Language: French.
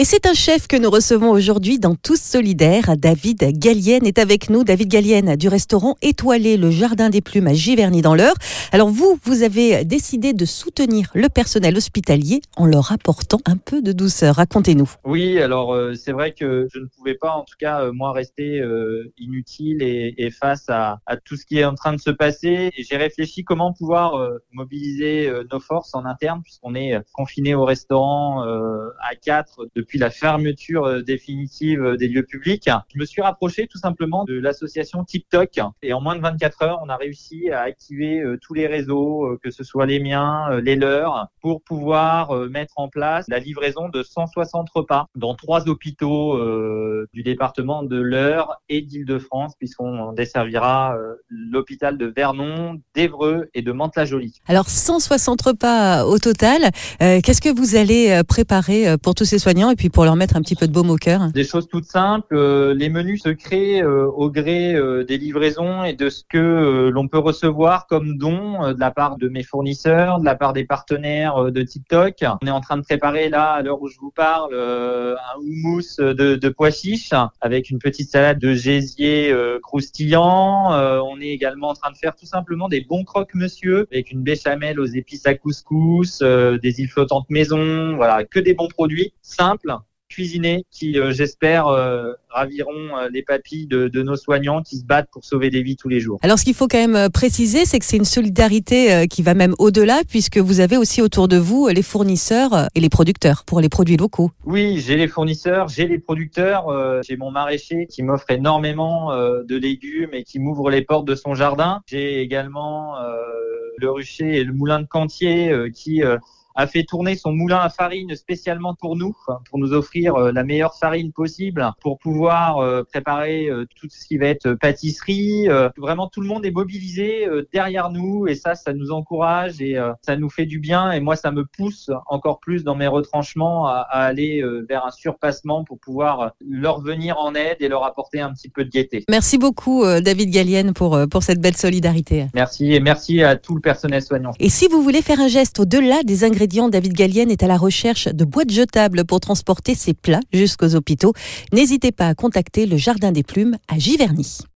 Et c'est un chef que nous recevons aujourd'hui dans Tous Solidaires. David Gallienne est avec nous. David Gallienne du restaurant Étoilé, le Jardin des Plumes à Giverny dans l'Eure. Alors vous, vous avez décidé de soutenir le personnel hospitalier en leur apportant un peu de douceur. Racontez-nous. Oui, alors euh, c'est vrai que je ne pouvais pas, en tout cas, euh, moi, rester euh, inutile et, et face à, à, tout ce qui est en train de se passer. J'ai réfléchi comment pouvoir mobiliser nos forces en interne, puisqu'on est confiné au restaurant à quatre depuis la fermeture euh, définitive euh, des lieux publics. Je me suis rapproché tout simplement de l'association TikTok et en moins de 24 heures, on a réussi à activer euh, tous les réseaux, que ce soit les miens, les leurs, pour pouvoir mettre en place la livraison de 160 repas dans trois hôpitaux du département de l'Eure et d'Île-de-France, puisqu'on desservira l'hôpital de Vernon, d'Evreux et de Mantes-la-Jolie. Alors 160 repas au total. Qu'est-ce que vous allez préparer pour tous ces soignants puis pour leur mettre un petit peu de baume au cœur Des choses toutes simples. Euh, les menus se créent euh, au gré euh, des livraisons et de ce que l'on peut recevoir comme don de la part de mes fournisseurs, de la part des partenaires de TikTok. On est en train de préparer là, à l'heure où je vous parle, un houmous de, de pois chiches avec une petite salade de gésier croustillant. on est également en train de faire tout simplement des bons croque-monsieur avec une béchamel aux épices à couscous, des îles flottantes maison, voilà, que des bons produits simples cuisinés qui, euh, j'espère, euh, raviront euh, les papilles de, nos soignants qui se battent pour sauver des vies tous les jours. Alors, ce qu'il faut quand même préciser, c'est que c'est une solidarité qui va même au-delà, puisque vous avez aussi autour de vous les fournisseurs et les producteurs pour les produits locaux. Oui, j'ai les fournisseurs, j'ai les producteurs, j'ai mon maraîcher qui m'offre énormément de légumes et qui m'ouvre les portes de son jardin. J'ai également le rucher et le moulin de Cantier qui a fait tourner son moulin à farine spécialement pour nous, pour nous offrir euh, la meilleure farine possible, pour pouvoir euh, préparer euh, tout ce qui va être pâtisserie. Vraiment, tout le monde est mobilisé derrière nous et ça, ça nous encourage et ça nous fait du bien. Et moi, ça me pousse encore plus dans mes retranchements à, aller vers un surpassement pour pouvoir leur venir en aide et leur apporter un petit peu de gaieté. Merci beaucoup, David Gallienne, pour, pour cette belle solidarité. Merci et merci à tout le personnel soignant. Et si vous voulez faire un geste au-delà des David Gallienne est à la recherche de boîtes jetables pour transporter ses plats jusqu'aux hôpitaux. N'hésitez pas à contacter le Jardin des Plumes à Giverny.